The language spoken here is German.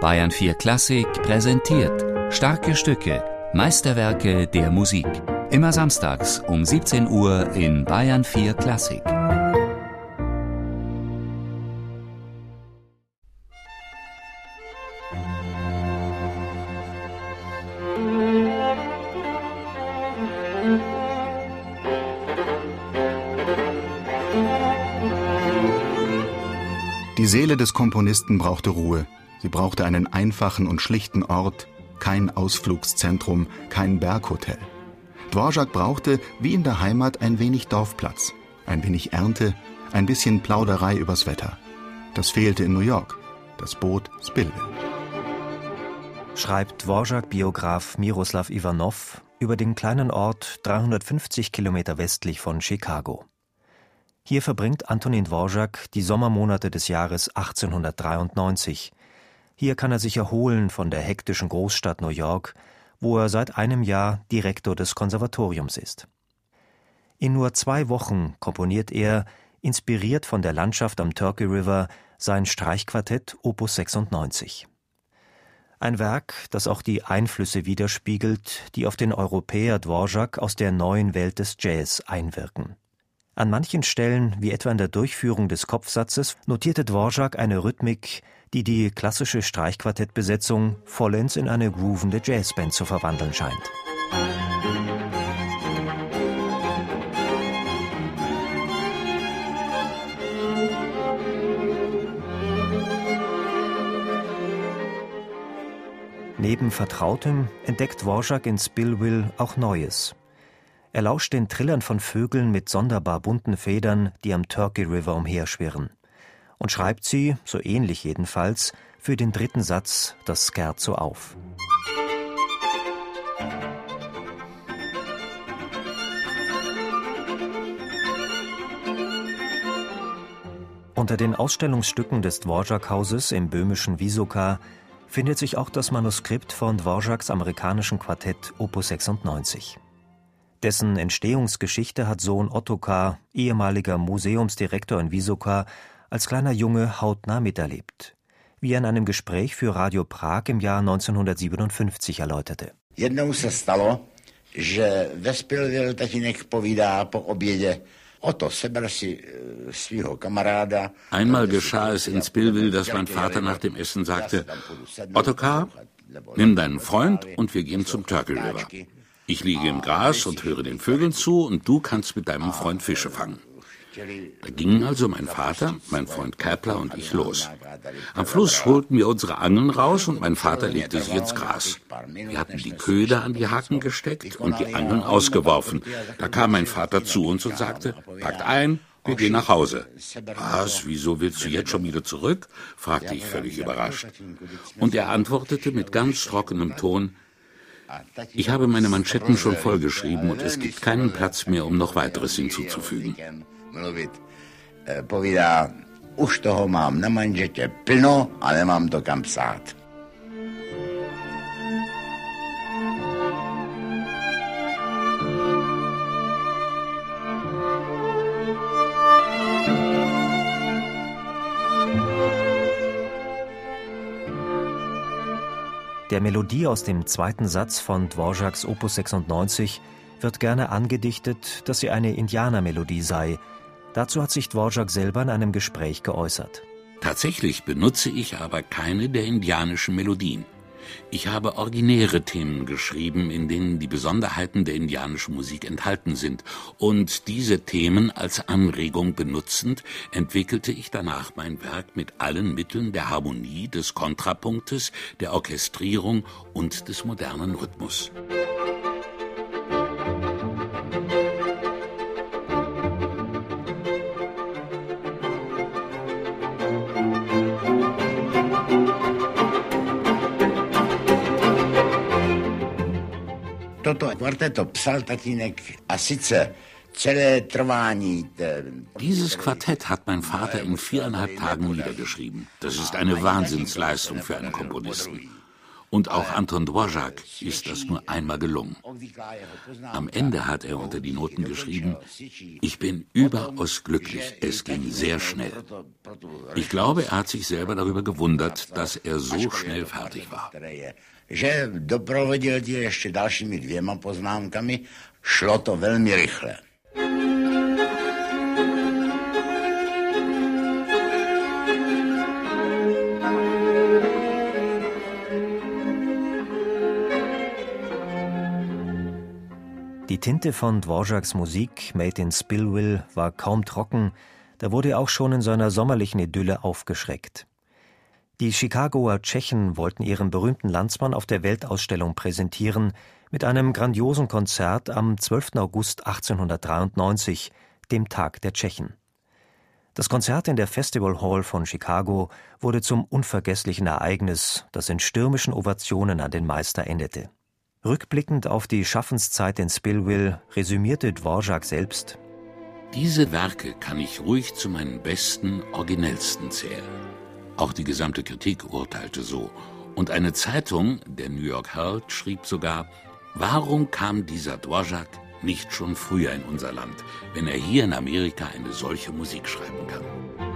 Bayern 4 Klassik präsentiert starke Stücke, Meisterwerke der Musik. Immer samstags um 17 Uhr in Bayern 4 Klassik. Die Seele des Komponisten brauchte Ruhe. Sie brauchte einen einfachen und schlichten Ort, kein Ausflugszentrum, kein Berghotel. Dvorak brauchte, wie in der Heimat, ein wenig Dorfplatz, ein wenig Ernte, ein bisschen Plauderei übers Wetter. Das fehlte in New York. Das Boot Spillville. Schreibt Dvorak-Biograf Miroslav Ivanov über den kleinen Ort 350 Kilometer westlich von Chicago. Hier verbringt Antonin Dvorak die Sommermonate des Jahres 1893. Hier kann er sich erholen von der hektischen Großstadt New York, wo er seit einem Jahr Direktor des Konservatoriums ist. In nur zwei Wochen komponiert er, inspiriert von der Landschaft am Turkey River, sein Streichquartett Opus 96. Ein Werk, das auch die Einflüsse widerspiegelt, die auf den Europäer Dvorak aus der neuen Welt des Jazz einwirken. An manchen Stellen, wie etwa in der Durchführung des Kopfsatzes, notierte Dvorak eine Rhythmik, die die klassische Streichquartettbesetzung vollends in eine groovende Jazzband zu verwandeln scheint. Neben Vertrautem entdeckt Dvorak in Spillwill auch Neues. Er lauscht den Trillern von Vögeln mit sonderbar bunten Federn, die am Turkey River umherschwirren, und schreibt sie, so ähnlich jedenfalls, für den dritten Satz das Scherzo auf. Unter den Ausstellungsstücken des Dvorak-Hauses im böhmischen Wisoka findet sich auch das Manuskript von Dvoraks amerikanischen Quartett Opus 96. Dessen Entstehungsgeschichte hat Sohn Ottokar, ehemaliger Museumsdirektor in Wisoka, als kleiner Junge hautnah miterlebt, wie er in einem Gespräch für Radio Prag im Jahr 1957 erläuterte. Jednou se stalo, že ve Spillville tatínek povídá po obědě Einmal geschah es in Spillville, dass mein Vater nach dem Essen sagte, Ottokar, nimm deinen Freund und wir gehen zum Turkey River. Ich liege im Gras und höre den Vögeln zu und du kannst mit deinem Freund Fische fangen. Da gingen also mein Vater, mein Freund Kepler und ich los. Am Fluss holten wir unsere Angeln raus und mein Vater legte sie ins Gras. Wir hatten die Köder an die Haken gesteckt und die Angeln ausgeworfen. Da kam mein Vater zu uns und sagte, packt ein, wir gehen nach Hause. Was, wieso willst du jetzt schon wieder zurück? fragte ich völlig überrascht. Und er antwortete mit ganz trockenem Ton, ich habe meine Manschetten schon vollgeschrieben und es gibt keinen Platz mehr, um noch weiteres hinzuzufügen. Povídá, už toho mám na manžetě plno a nemám to kam psát. Der Melodie aus dem zweiten Satz von Dvoraks Opus 96 wird gerne angedichtet, dass sie eine Indianermelodie sei. Dazu hat sich Dvorak selber in einem Gespräch geäußert. Tatsächlich benutze ich aber keine der indianischen Melodien. Ich habe originäre Themen geschrieben, in denen die Besonderheiten der indianischen Musik enthalten sind, und diese Themen als Anregung benutzend, entwickelte ich danach mein Werk mit allen Mitteln der Harmonie, des Kontrapunktes, der Orchestrierung und des modernen Rhythmus. Toto kvarteto psal tatínek a trvání. Dieses Quartett hat mein Vater in viereinhalb Tagen niedergeschrieben. Das ist eine Wahnsinnsleistung für einen Komponisten. Und auch Anton Dvorak ist das nur einmal gelungen. Am Ende hat er unter die Noten geschrieben, ich bin überaus glücklich, es ging sehr schnell. Ich glaube, er hat sich selber darüber gewundert, dass er so schnell fertig war. Že to velmi rychle. Die Tinte von Dvoraks Musik Made in Spillville war kaum trocken, da wurde auch schon in seiner sommerlichen Idylle aufgeschreckt. Die Chicagoer Tschechen wollten ihren berühmten Landsmann auf der Weltausstellung präsentieren mit einem grandiosen Konzert am 12. August 1893, dem Tag der Tschechen. Das Konzert in der Festival Hall von Chicago wurde zum unvergesslichen Ereignis, das in stürmischen Ovationen an den Meister endete. Rückblickend auf die Schaffenszeit in Spillville resümierte Dvorak selbst: Diese Werke kann ich ruhig zu meinen besten, originellsten zählen. Auch die gesamte Kritik urteilte so. Und eine Zeitung, der New York Herald, schrieb sogar: Warum kam dieser Dvorak nicht schon früher in unser Land, wenn er hier in Amerika eine solche Musik schreiben kann?